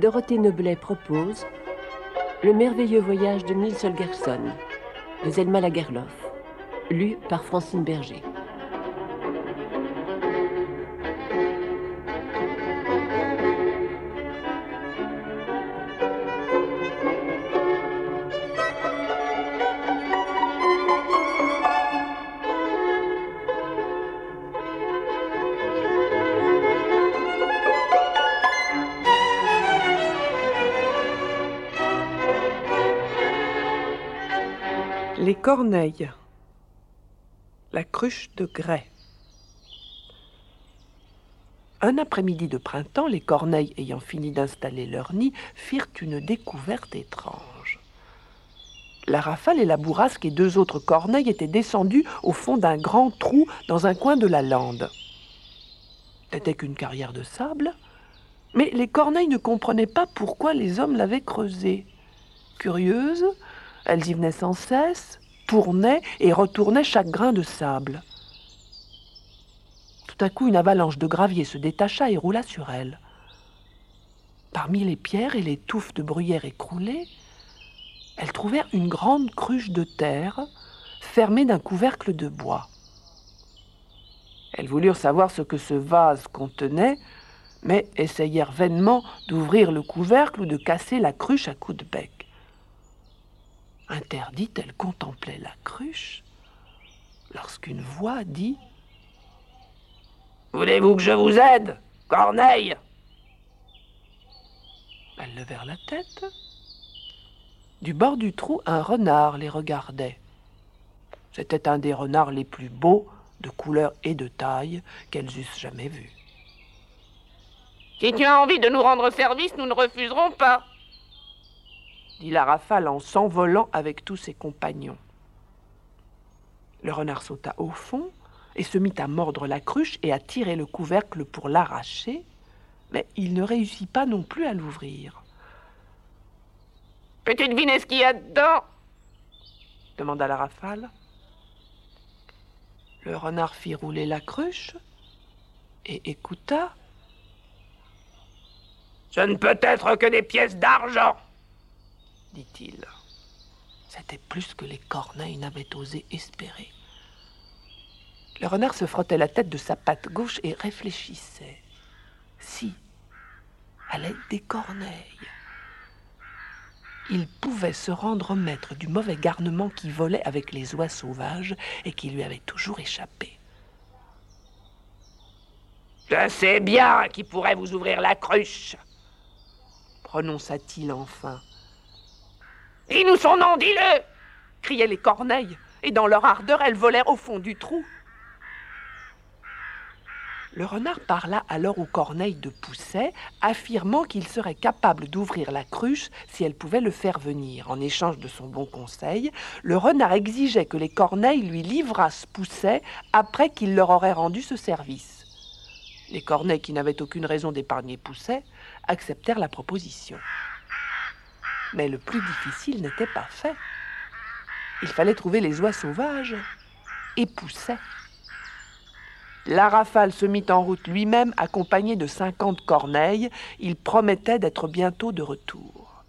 Dorothée Noblet propose Le merveilleux voyage de Nils Holgersson de Zelma Lagerlof, lu par Francine Berger. Les corneilles. La cruche de grès. Un après-midi de printemps, les corneilles ayant fini d'installer leur nid, firent une découverte étrange. La rafale et la bourrasque et deux autres corneilles étaient descendues au fond d'un grand trou dans un coin de la lande. C'était qu'une carrière de sable, mais les corneilles ne comprenaient pas pourquoi les hommes l'avaient creusé. Curieuses, elles y venaient sans cesse, tournaient et retournaient chaque grain de sable. Tout à coup, une avalanche de gravier se détacha et roula sur elles. Parmi les pierres et les touffes de bruyère écroulées, elles trouvèrent une grande cruche de terre fermée d'un couvercle de bois. Elles voulurent savoir ce que ce vase contenait, mais essayèrent vainement d'ouvrir le couvercle ou de casser la cruche à coups de bec. Interdite, elle contemplait la cruche lorsqu'une voix dit Voulez-vous que je vous aide, Corneille? Elles levèrent la tête. Du bord du trou, un renard les regardait. C'était un des renards les plus beaux, de couleur et de taille, qu'elles eussent jamais vus. Si tu as envie de nous rendre service, nous ne refuserons pas dit la rafale en s'envolant avec tous ses compagnons. Le renard sauta au fond et se mit à mordre la cruche et à tirer le couvercle pour l'arracher, mais il ne réussit pas non plus à l'ouvrir. Peux-tu deviner ce qu'il y a dedans? demanda la rafale. Le renard fit rouler la cruche et écouta. Ce ne peut être que des pièces d'argent dit-il. C'était plus que les corneilles n'avaient osé espérer. Le renard se frottait la tête de sa patte gauche et réfléchissait. Si, à l'aide des corneilles, il pouvait se rendre maître du mauvais garnement qui volait avec les oies sauvages et qui lui avait toujours échappé. Je sais bien qui pourrait vous ouvrir la cruche, prononça-t-il enfin. Dis-nous son nom, dis-le criaient les corneilles, et dans leur ardeur, elles volèrent au fond du trou. Le renard parla alors aux corneilles de Pousset, affirmant qu'il serait capable d'ouvrir la cruche si elle pouvait le faire venir. En échange de son bon conseil, le renard exigeait que les corneilles lui livrassent Pousset après qu'il leur aurait rendu ce service. Les corneilles, qui n'avaient aucune raison d'épargner Pousset, acceptèrent la proposition. Mais le plus difficile n'était pas fait. Il fallait trouver les oies sauvages et pousser. La rafale se mit en route lui-même, accompagné de cinquante corneilles. Il promettait d'être bientôt de retour.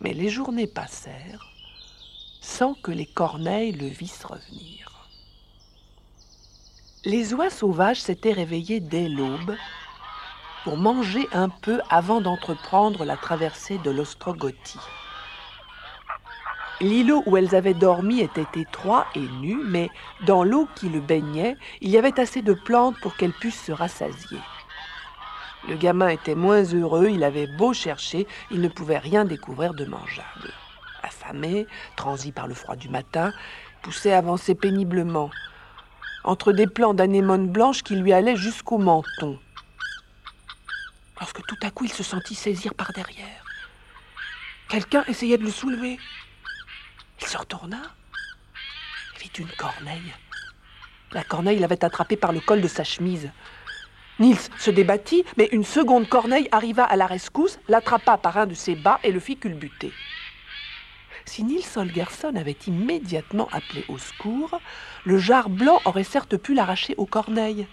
Mais les journées passèrent sans que les corneilles le vissent revenir. Les oies sauvages s'étaient réveillées dès l'aube pour manger un peu avant d'entreprendre la traversée de l'Ostrogothie. L'îlot où elles avaient dormi était étroit et nu, mais dans l'eau qui le baignait, il y avait assez de plantes pour qu'elles puissent se rassasier. Le gamin était moins heureux, il avait beau chercher, il ne pouvait rien découvrir de mangeable. Affamé, transi par le froid du matin, poussait avancer péniblement, entre des plants d'anémone blanche qui lui allaient jusqu'au menton lorsque tout à coup il se sentit saisir par derrière. Quelqu'un essayait de le soulever. Il se retourna et vit une corneille. La corneille l'avait attrapé par le col de sa chemise. Nils se débattit, mais une seconde corneille arriva à la rescousse, l'attrapa par un de ses bas et le fit culbuter. Si Nils Holgersson avait immédiatement appelé au secours, le jarre blanc aurait certes pu l'arracher aux corneilles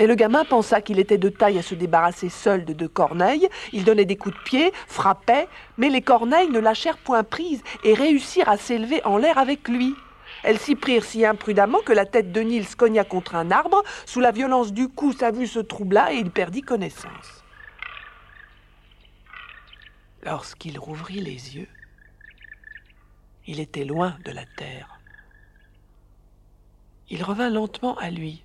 Mais le gamin pensa qu'il était de taille à se débarrasser seul de deux corneilles. Il donnait des coups de pied, frappait, mais les corneilles ne lâchèrent point prise et réussirent à s'élever en l'air avec lui. Elles s'y prirent si imprudemment que la tête de Nils cogna contre un arbre. Sous la violence du coup, sa vue se troubla et il perdit connaissance. Lorsqu'il rouvrit les yeux, il était loin de la terre. Il revint lentement à lui,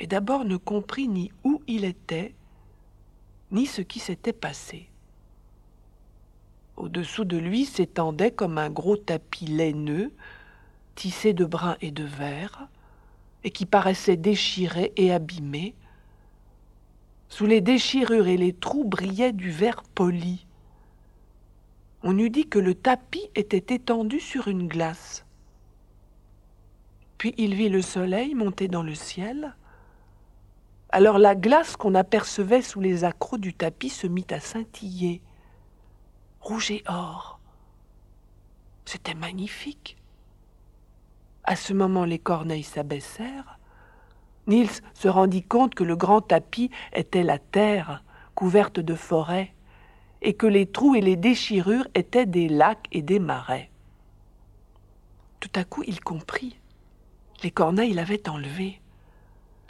et d'abord ne comprit ni où il était, ni ce qui s'était passé. Au-dessous de lui s'étendait comme un gros tapis laineux, tissé de brun et de vert, et qui paraissait déchiré et abîmé. Sous les déchirures et les trous brillait du verre poli. On eût dit que le tapis était étendu sur une glace. Puis il vit le soleil monter dans le ciel, alors la glace qu'on apercevait sous les accrocs du tapis se mit à scintiller, rouge et or. C'était magnifique. À ce moment, les corneilles s'abaissèrent. Niels se rendit compte que le grand tapis était la terre, couverte de forêts, et que les trous et les déchirures étaient des lacs et des marais. Tout à coup, il comprit. Les corneilles l'avaient enlevé.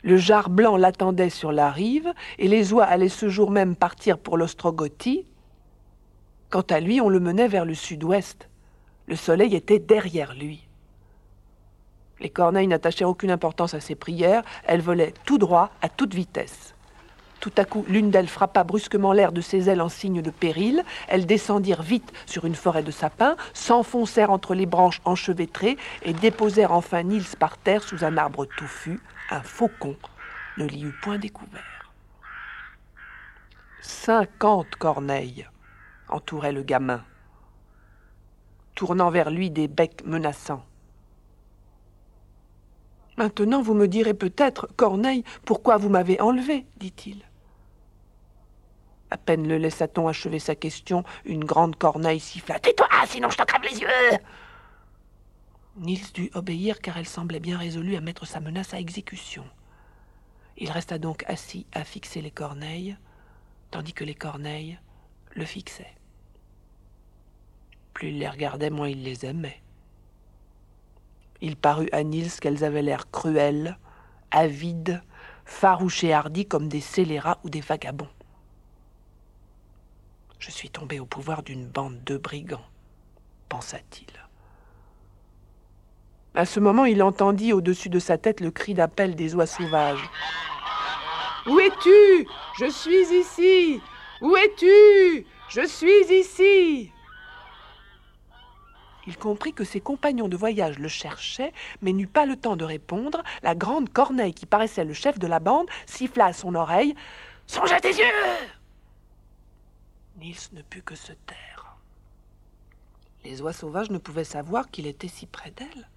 Le jar blanc l'attendait sur la rive, et les oies allaient ce jour même partir pour l'Ostrogothie. Quant à lui, on le menait vers le sud-ouest. Le soleil était derrière lui. Les corneilles n'attachèrent aucune importance à ses prières, elles volaient tout droit, à toute vitesse. Tout à coup, l'une d'elles frappa brusquement l'air de ses ailes en signe de péril. Elles descendirent vite sur une forêt de sapins, s'enfoncèrent entre les branches enchevêtrées et déposèrent enfin Nils par terre sous un arbre touffu. Un faucon ne l'y eut point découvert. Cinquante corneilles entouraient le gamin, tournant vers lui des becs menaçants. Maintenant, vous me direz peut-être, Corneille, pourquoi vous m'avez enlevé, dit-il. À peine le laissa-t-on achever sa question, une grande corneille siffla. Tais-toi, sinon je te crève les yeux Nils dut obéir car elle semblait bien résolue à mettre sa menace à exécution. Il resta donc assis à fixer les corneilles, tandis que les corneilles le fixaient. Plus il les regardait, moins il les aimait. Il parut à Nils qu'elles avaient l'air cruelles, avides, farouches et hardies comme des scélérats ou des vagabonds. Je suis tombé au pouvoir d'une bande de brigands, pensa-t-il. À ce moment, il entendit au-dessus de sa tête le cri d'appel des oies sauvages. Où es-tu? Je suis ici Où es-tu? Je suis ici il comprit que ses compagnons de voyage le cherchaient, mais n'eut pas le temps de répondre. La grande corneille, qui paraissait le chef de la bande, siffla à son oreille. Songe à tes yeux Nils ne put que se taire. Les oies sauvages ne pouvaient savoir qu'il était si près d'elle.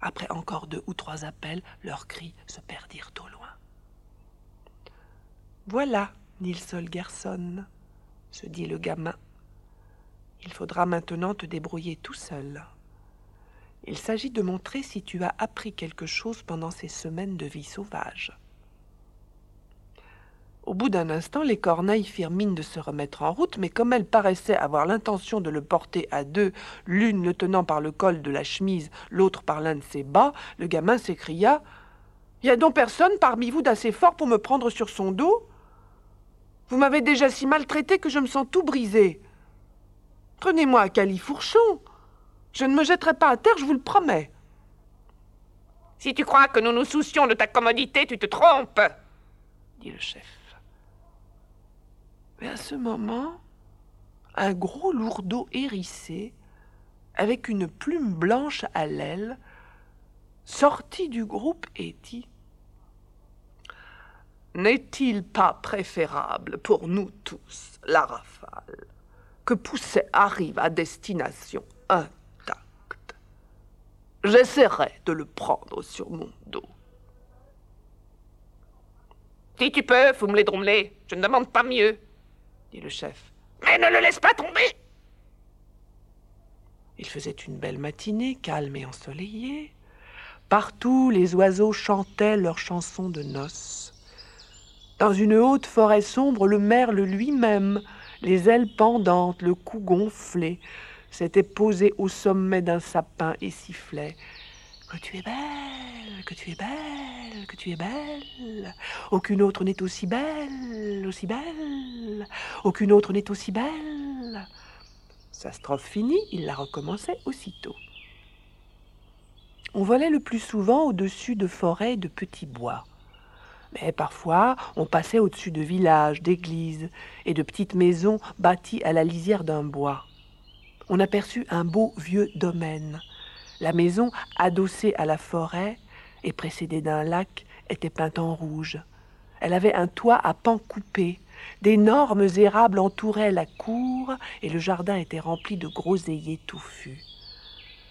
Après encore deux ou trois appels, leurs cris se perdirent au loin. Voilà, Nils Holgersson, se dit le gamin. Il faudra maintenant te débrouiller tout seul. Il s'agit de montrer si tu as appris quelque chose pendant ces semaines de vie sauvage. Au bout d'un instant, les corneilles firent mine de se remettre en route, mais comme elles paraissaient avoir l'intention de le porter à deux, l'une le tenant par le col de la chemise, l'autre par l'un de ses bas, le gamin s'écria Y a donc personne parmi vous d'assez fort pour me prendre sur son dos? Vous m'avez déjà si maltraité que je me sens tout brisé. Prenez-moi à califourchon. Je ne me jetterai pas à terre, je vous le promets. Si tu crois que nous nous soucions de ta commodité, tu te trompes, dit le chef. Mais à ce moment, un gros lourdeau hérissé, avec une plume blanche à l'aile, sortit du groupe et dit N'est-il pas préférable pour nous tous la rafale que Pousset arrive à destination intacte? J'essaierai de le prendre sur mon dos. Si tu peux, les drommelez. Je ne demande pas mieux dit le chef. Mais ne le laisse pas tomber Il faisait une belle matinée, calme et ensoleillée. Partout, les oiseaux chantaient leurs chansons de noces. Dans une haute forêt sombre, le merle lui-même, les ailes pendantes, le cou gonflé, s'était posé au sommet d'un sapin et sifflait Que tu es belle, que tu es belle, que tu es belle. Aucune autre n'est aussi belle, aussi belle. Aucune autre n'est aussi belle. Sa strophe finie, il la recommençait aussitôt. On volait le plus souvent au-dessus de forêts de petits bois. Mais parfois, on passait au-dessus de villages, d'églises et de petites maisons bâties à la lisière d'un bois. On aperçut un beau vieux domaine. La maison, adossée à la forêt et précédée d'un lac, était peinte en rouge. Elle avait un toit à pans coupés. D'énormes érables entouraient la cour et le jardin était rempli de groseilliers touffus.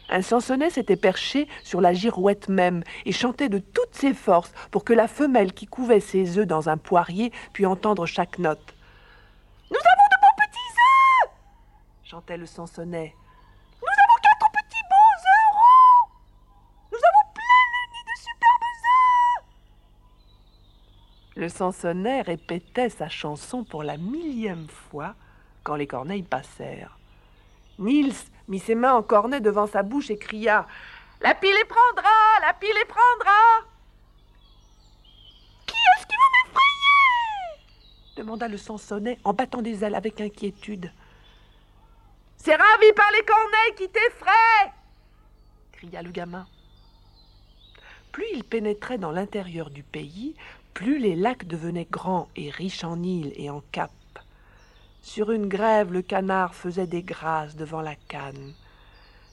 Un sansonnet s'était perché sur la girouette même et chantait de toutes ses forces pour que la femelle qui couvait ses œufs dans un poirier pût entendre chaque note. Nous avons de beaux petits œufs chantait le sansonnet. Le sansonnet répétait sa chanson pour la millième fois quand les corneilles passèrent. Nils mit ses mains en cornet devant sa bouche et cria La pile les prendra La pile les prendra Qui est-ce qui veut m'effrayer? demanda le sansonnet en battant des ailes avec inquiétude. C'est ravi par les corneilles qui t'effraient cria le gamin. Plus il pénétrait dans l'intérieur du pays, plus les lacs devenaient grands et riches en îles et en caps. Sur une grève, le canard faisait des grâces devant la canne.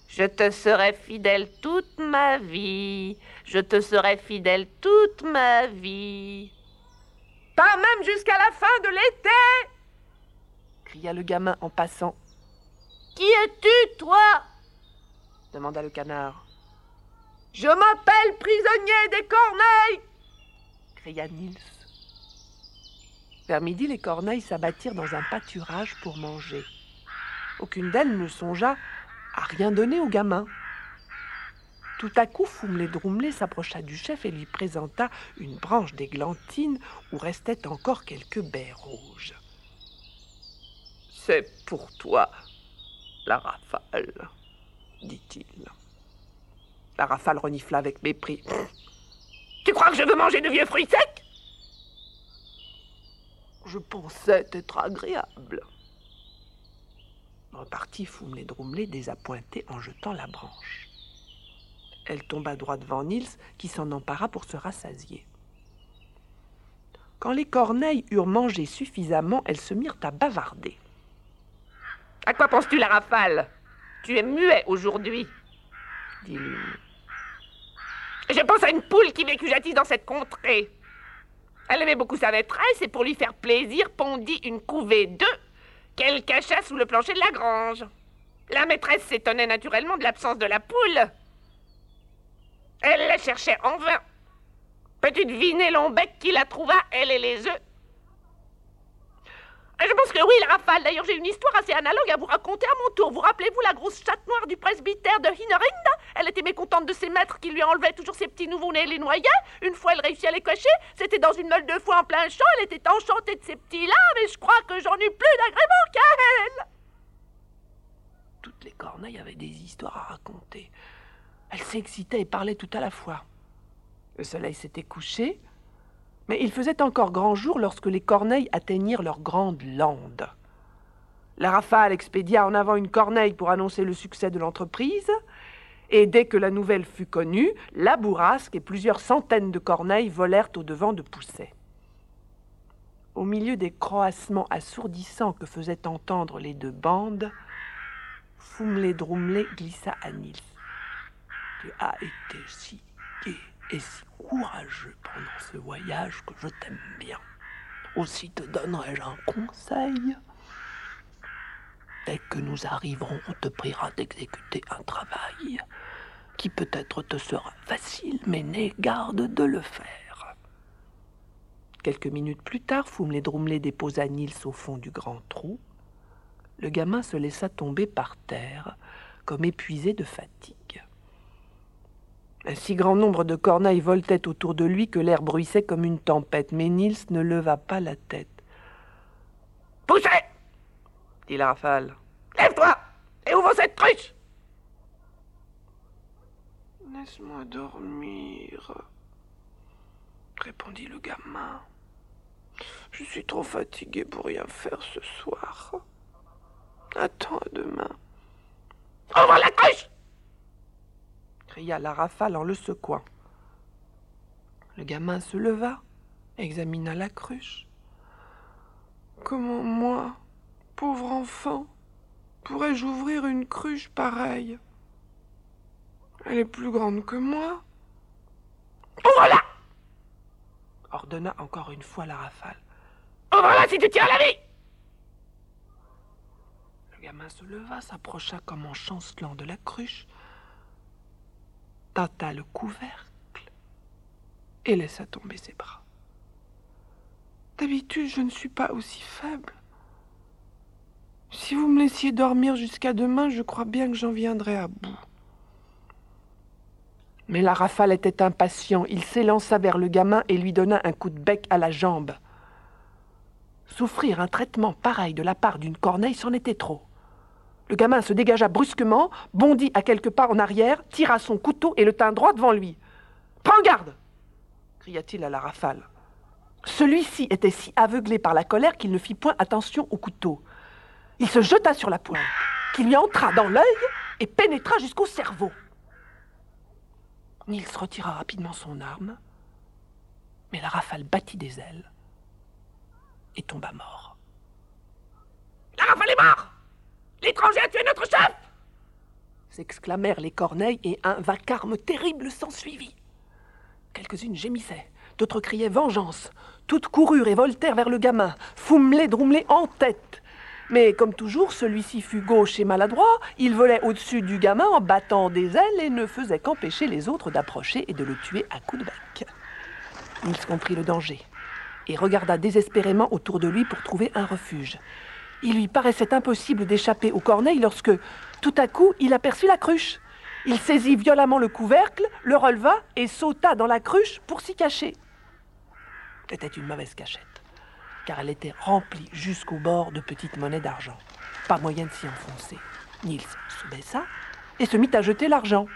Je te serai fidèle toute ma vie. Je te serai fidèle toute ma vie. Pas même jusqu'à la fin de l'été cria le gamin en passant. Qui es-tu, toi? demanda le canard. Je m'appelle prisonnier des corneilles cria Nils. Vers midi, les corneilles s'abattirent dans un pâturage pour manger. Aucune d'elles ne songea à rien donner au gamin. Tout à coup, Foumlé Droumlé s'approcha du chef et lui présenta une branche d'églantine où restaient encore quelques baies rouges. C'est pour toi, la rafale, dit-il. La rafale renifla avec mépris. Tu crois que je veux manger de vieux fruits secs? Je pensais être agréable. Repartit Foumlé Droumlé désappointé en jetant la branche. Elle tomba droit devant Nils qui s'en empara pour se rassasier. Quand les corneilles eurent mangé suffisamment, elles se mirent à bavarder. À quoi penses-tu, la rafale? Tu es muet aujourd'hui, dit l'une. Je pense à une poule qui vécut jadis dans cette contrée. Elle aimait beaucoup sa maîtresse et pour lui faire plaisir pondit une couvée d'œufs qu'elle cacha sous le plancher de la grange. La maîtresse s'étonnait naturellement de l'absence de la poule. Elle la cherchait en vain. Peux-tu deviner bec qui la trouva, elle et les œufs je pense que oui, la rafale. D'ailleurs, j'ai une histoire assez analogue à vous raconter à mon tour. Vous rappelez-vous la grosse chatte noire du presbytère de Hinerinda Elle était mécontente de ses maîtres qui lui enlevaient toujours ses petits nouveaux-nés et les noyaient. Une fois, elle réussit à les cacher. C'était dans une meule de foie en plein champ. Elle était enchantée de ces petits-là, mais je crois que j'en ai plus d'agrément qu'elle. Toutes les corneilles avaient des histoires à raconter. Elles s'excitaient et parlaient tout à la fois. Le soleil s'était couché, il faisait encore grand jour lorsque les corneilles atteignirent leur grande lande. La rafale expédia en avant une corneille pour annoncer le succès de l'entreprise, et dès que la nouvelle fut connue, la bourrasque et plusieurs centaines de corneilles volèrent au-devant de Pousset. Au milieu des croassements assourdissants que faisaient entendre les deux bandes, Foumlé Droumlé glissa à Nils. Tu as été si gai et si courageux pendant ce voyage que je t'aime bien. Aussi te donnerai-je un conseil. Dès que nous arriverons, on te priera d'exécuter un travail qui peut-être te sera facile, mais n'aie garde de le faire. Quelques minutes plus tard, Foumlé Droumlé déposa Nils au fond du grand trou. Le gamin se laissa tomber par terre, comme épuisé de fatigue. Un si grand nombre de corneilles voltaient autour de lui que l'air bruissait comme une tempête, mais Niels ne leva pas la tête. Poussez dit la rafale. Lève-toi et ouvre cette cruche Laisse-moi dormir, répondit le gamin. Je suis trop fatigué pour rien faire ce soir. Attends à demain. Ouvre la cruche cria la rafale en le secouant. Le gamin se leva, examina la cruche. Comment moi, pauvre enfant, pourrais-je ouvrir une cruche pareille? Elle est plus grande que moi. Ouvre-la ordonna encore une fois la rafale. Ouvre-la si tu tiens la vie Le gamin se leva, s'approcha comme en chancelant de la cruche, tâta le couvercle et laissa tomber ses bras. D'habitude, je ne suis pas aussi faible. Si vous me laissiez dormir jusqu'à demain, je crois bien que j'en viendrais à bout. Mais la rafale était impatient. Il s'élança vers le gamin et lui donna un coup de bec à la jambe. Souffrir un traitement pareil de la part d'une corneille, c'en était trop. Le gamin se dégagea brusquement, bondit à quelques pas en arrière, tira son couteau et le tint droit devant lui. Prends garde cria-t-il à la rafale. Celui-ci était si aveuglé par la colère qu'il ne fit point attention au couteau. Il se jeta sur la pointe, qui lui entra dans l'œil et pénétra jusqu'au cerveau. Nils retira rapidement son arme, mais la rafale battit des ailes et tomba mort. La rafale est morte L'étranger a tué notre chef s'exclamèrent les corneilles et un vacarme terrible s'ensuivit. Quelques-unes gémissaient, d'autres criaient vengeance. Toutes coururent et voltèrent vers le gamin, Foumlé, Droumlé en tête. Mais comme toujours, celui-ci fut gauche et maladroit, il volait au-dessus du gamin en battant des ailes et ne faisait qu'empêcher les autres d'approcher et de le tuer à coups de bec. Nils comprit le danger et regarda désespérément autour de lui pour trouver un refuge. Il lui paraissait impossible d'échapper aux corneilles lorsque, tout à coup, il aperçut la cruche. Il saisit violemment le couvercle, le releva et sauta dans la cruche pour s'y cacher. C'était une mauvaise cachette, car elle était remplie jusqu'au bord de petites monnaies d'argent. Pas moyen de s'y enfoncer. Nils se baissa et se mit à jeter l'argent.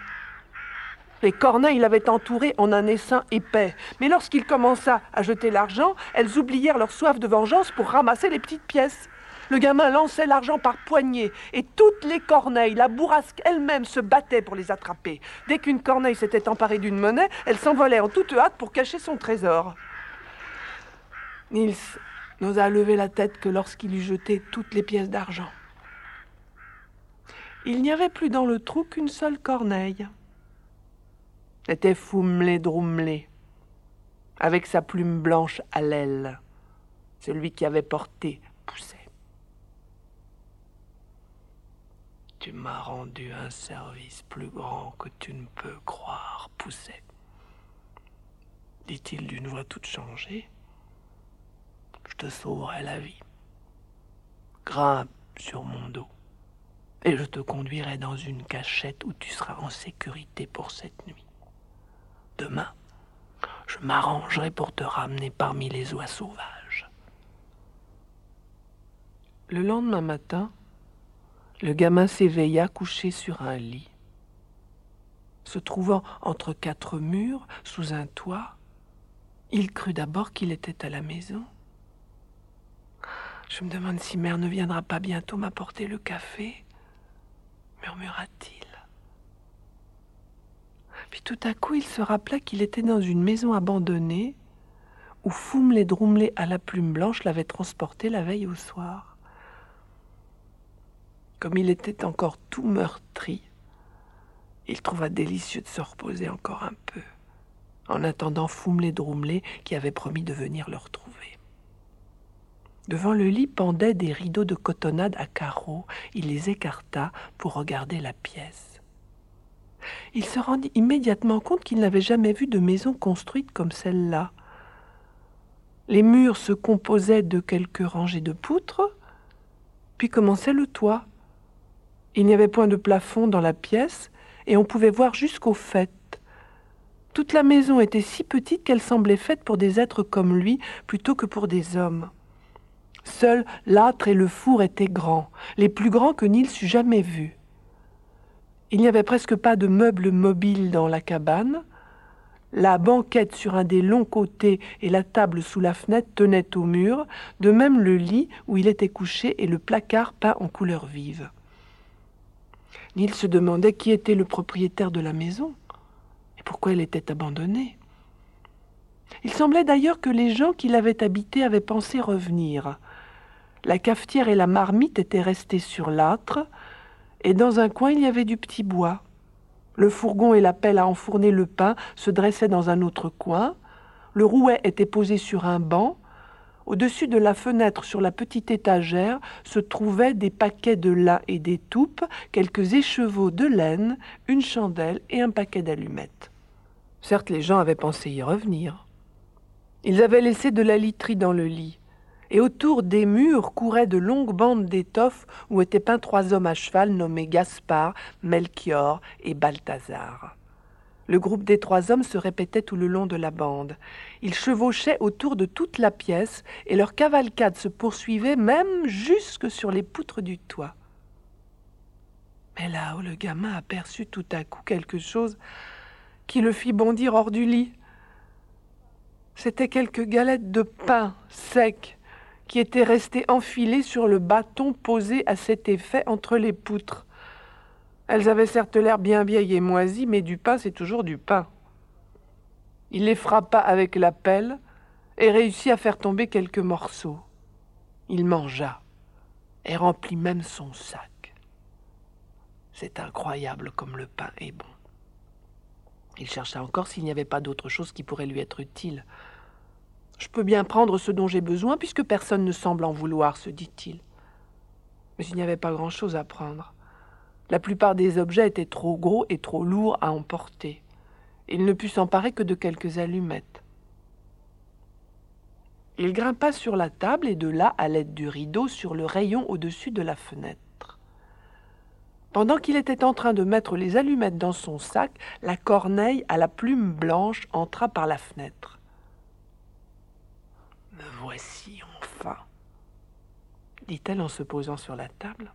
Les corneilles l'avaient entouré en un essaim épais, mais lorsqu'il commença à jeter l'argent, elles oublièrent leur soif de vengeance pour ramasser les petites pièces. Le gamin lançait l'argent par poignées, et toutes les corneilles, la bourrasque elle-même se battait pour les attraper. Dès qu'une corneille s'était emparée d'une monnaie, elle s'envolait en toute hâte pour cacher son trésor. Nils n'osa lever la tête que lorsqu'il eut jeté toutes les pièces d'argent. Il n'y avait plus dans le trou qu'une seule corneille. C'était Foumlé Droumlé, avec sa plume blanche à l'aile, celui qui avait porté Pousset. Tu m'as rendu un service plus grand que tu ne peux croire, Pousset. Dit-il d'une voix toute changée. Je te sauverai la vie. Grimpe sur mon dos et je te conduirai dans une cachette où tu seras en sécurité pour cette nuit. Demain, je m'arrangerai pour te ramener parmi les oies sauvages. Le lendemain matin, le gamin s'éveilla couché sur un lit. Se trouvant entre quatre murs, sous un toit, il crut d'abord qu'il était à la maison. Je me demande si mère ne viendra pas bientôt m'apporter le café, murmura-t-il. Puis tout à coup, il se rappela qu'il était dans une maison abandonnée où Foumlé Droumlé à la plume blanche l'avait transporté la veille au soir. Comme il était encore tout meurtri, il trouva délicieux de se reposer encore un peu, en attendant Foumlé Droumlé qui avait promis de venir le retrouver. Devant le lit pendaient des rideaux de cotonnade à carreaux. Il les écarta pour regarder la pièce. Il se rendit immédiatement compte qu'il n'avait jamais vu de maison construite comme celle-là. Les murs se composaient de quelques rangées de poutres, puis commençait le toit. Il n'y avait point de plafond dans la pièce, et on pouvait voir jusqu'au fait. Toute la maison était si petite qu'elle semblait faite pour des êtres comme lui plutôt que pour des hommes. Seuls l'âtre et le four étaient grands, les plus grands que Nils eût jamais vus. Il n'y avait presque pas de meubles mobiles dans la cabane. La banquette sur un des longs côtés et la table sous la fenêtre tenaient au mur, de même le lit où il était couché et le placard peint en couleurs vives. Nils se demandait qui était le propriétaire de la maison et pourquoi elle était abandonnée. Il semblait d'ailleurs que les gens qui l'avaient habitée avaient pensé revenir. La cafetière et la marmite étaient restées sur l'âtre, et dans un coin il y avait du petit bois. Le fourgon et la pelle à enfourner le pain se dressaient dans un autre coin. Le rouet était posé sur un banc. Au-dessus de la fenêtre, sur la petite étagère, se trouvaient des paquets de lin et d'étoupes, quelques écheveaux de laine, une chandelle et un paquet d'allumettes. Certes, les gens avaient pensé y revenir. Ils avaient laissé de la literie dans le lit et autour des murs couraient de longues bandes d'étoffes où étaient peints trois hommes à cheval nommés Gaspard, Melchior et Balthazar. Le groupe des trois hommes se répétait tout le long de la bande. Ils chevauchaient autour de toute la pièce et leur cavalcade se poursuivait même jusque sur les poutres du toit. Mais là où le gamin aperçut tout à coup quelque chose qui le fit bondir hors du lit. C'étaient quelques galettes de pain sec qui étaient restées enfilées sur le bâton posé à cet effet entre les poutres. Elles avaient certes l'air bien vieilles et moisies, mais du pain, c'est toujours du pain. Il les frappa avec la pelle et réussit à faire tomber quelques morceaux. Il mangea et remplit même son sac. C'est incroyable comme le pain est bon. Il chercha encore s'il n'y avait pas d'autre chose qui pourrait lui être utile. Je peux bien prendre ce dont j'ai besoin, puisque personne ne semble en vouloir, se dit-il. Mais il n'y avait pas grand-chose à prendre. La plupart des objets étaient trop gros et trop lourds à emporter. Il ne put s'emparer que de quelques allumettes. Il grimpa sur la table et de là, à l'aide du rideau, sur le rayon au-dessus de la fenêtre. Pendant qu'il était en train de mettre les allumettes dans son sac, la corneille à la plume blanche entra par la fenêtre. Me voici enfin, dit-elle en se posant sur la table.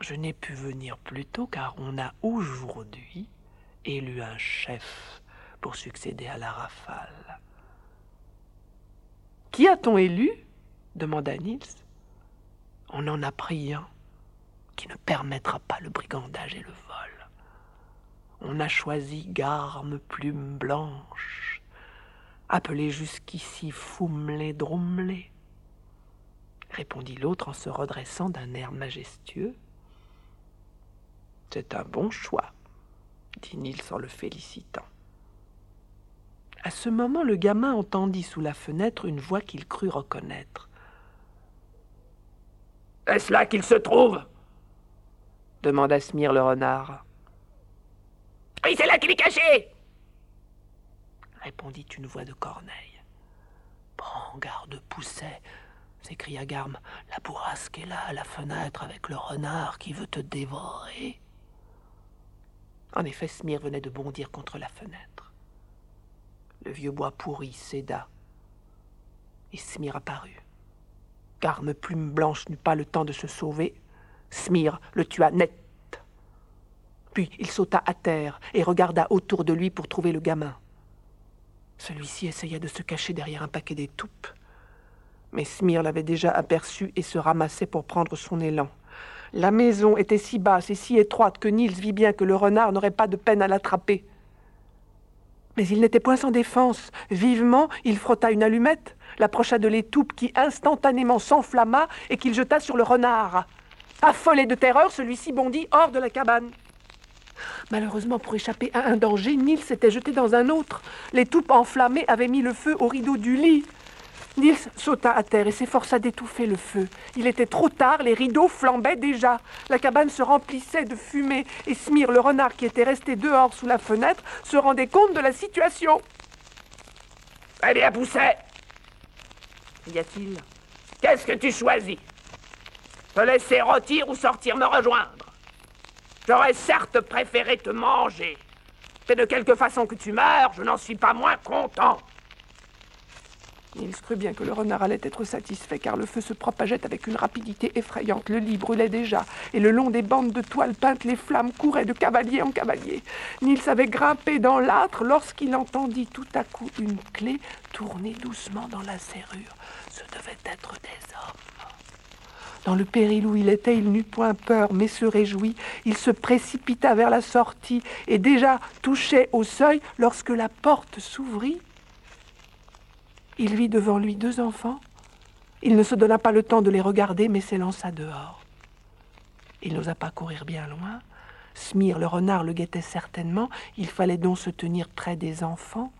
Je n'ai pu venir plus tôt car on a aujourd'hui élu un chef pour succéder à la rafale. Qui a-t-on élu? demanda Nils. On en a pris un qui ne permettra pas le brigandage et le vol. On a choisi Garme Plume Blanche appelé jusqu'ici Foumlé Dromlé répondit l'autre en se redressant d'un air majestueux. C'est un bon choix, dit Nils en le félicitant. À ce moment, le gamin entendit sous la fenêtre une voix qu'il crut reconnaître. Est-ce là qu'il se trouve? demanda Smir le renard. Oui, c'est là qu'il est caché répondit une voix de Corneille. Prends garde, Pousset, s'écria Garme. La bourrasque est là, à la fenêtre, avec le renard qui veut te dévorer. En effet, Smir venait de bondir contre la fenêtre. Le vieux bois pourri céda, et Smir apparut. Garme Plume Blanche n'eut pas le temps de se sauver. Smir le tua net. Puis il sauta à terre et regarda autour de lui pour trouver le gamin. Celui-ci essaya de se cacher derrière un paquet d'étoupes. Mais Smir l'avait déjà aperçu et se ramassait pour prendre son élan. La maison était si basse et si étroite que Niels vit bien que le renard n'aurait pas de peine à l'attraper. Mais il n'était point sans défense. Vivement, il frotta une allumette, l'approcha de l'étoupe qui instantanément s'enflamma et qu'il jeta sur le renard. Affolé de terreur, celui-ci bondit hors de la cabane. Malheureusement, pour échapper à un danger, Nils s'était jeté dans un autre. Les toupes enflammées avaient mis le feu au rideau du lit. Nils sauta à terre et s'efforça d'étouffer le feu. Il était trop tard, les rideaux flambaient déjà. La cabane se remplissait de fumée et Smir, le renard qui était resté dehors sous la fenêtre, se rendait compte de la situation. Eh bien, Pousset Y a-t-il Qu'est-ce que tu choisis? Te laisser rôtir ou sortir me rejoindre? J'aurais certes préféré te manger, Mais de quelque façon que tu meurs, je n'en suis pas moins content. Il crut bien que le renard allait être satisfait car le feu se propageait avec une rapidité effrayante. Le lit brûlait déjà et le long des bandes de toile peintes, les flammes couraient de cavalier en cavalier. Nils avait grimpé dans l'âtre lorsqu'il entendit tout à coup une clé tourner doucement dans la serrure. Ce devait être des hommes. Dans le péril où il était, il n'eut point peur, mais se réjouit. Il se précipita vers la sortie et déjà touchait au seuil lorsque la porte s'ouvrit il vit devant lui deux enfants. Il ne se donna pas le temps de les regarder, mais s'élança dehors. Il n'osa pas courir bien loin. Smir, le renard, le guettait certainement. Il fallait donc se tenir près des enfants.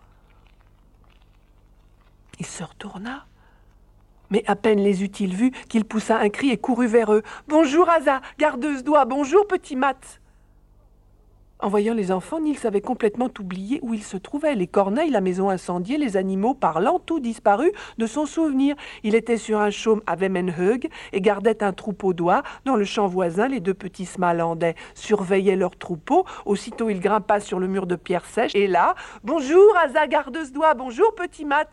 Il se retourna. Mais à peine les eut-il vus qu'il poussa un cri et courut vers eux. Bonjour, Asa, gardeuse d'oie, bonjour, petit Mat. En voyant les enfants, Nils avait complètement oublié où il se trouvait. Les corneilles, la maison incendiée, les animaux parlant, tout disparu de son souvenir. Il était sur un chaume à Wemmenhög et gardait un troupeau d'oies. Dans le champ voisin, les deux petits smalandais surveillaient leur troupeau. Aussitôt, il grimpa sur le mur de pierre sèche. Et là, bonjour, Asa gardeuse d'oies, bonjour, petit Mat.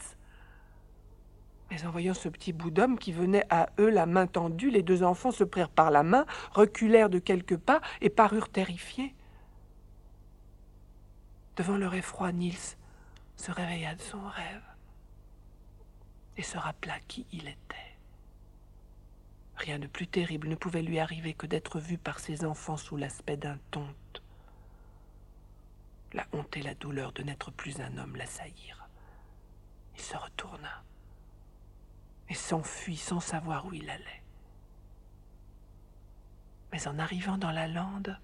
Mais en voyant ce petit bout d'homme qui venait à eux la main tendue, les deux enfants se prirent par la main, reculèrent de quelques pas et parurent terrifiés. Devant leur effroi, Nils se réveilla de son rêve et se rappela qui il était. Rien de plus terrible ne pouvait lui arriver que d'être vu par ses enfants sous l'aspect d'un tonte. La honte et la douleur de n'être plus un homme l'assaillirent. Il se retourna et s'enfuit sans savoir où il allait. Mais en arrivant dans la lande,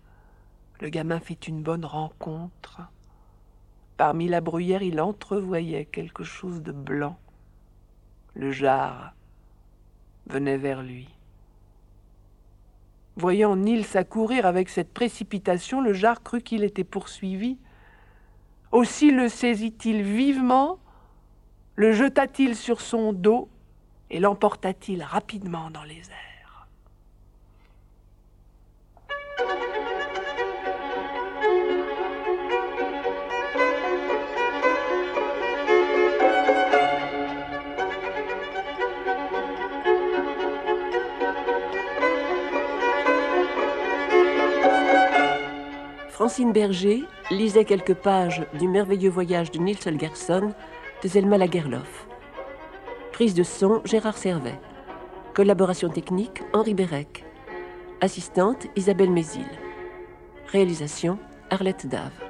le gamin fit une bonne rencontre Parmi la bruyère, il entrevoyait quelque chose de blanc. Le jar venait vers lui. Voyant Nils accourir avec cette précipitation, le jar crut qu'il était poursuivi. Aussi le saisit-il vivement, le jeta-t-il sur son dos et l'emporta-t-il rapidement dans les airs. Francine Berger lisait quelques pages du merveilleux voyage de Nils Holgersson de Zelma Lagerlof. Prise de son Gérard Servet. Collaboration technique Henri Bérec. Assistante Isabelle Mézil. Réalisation Arlette Dave.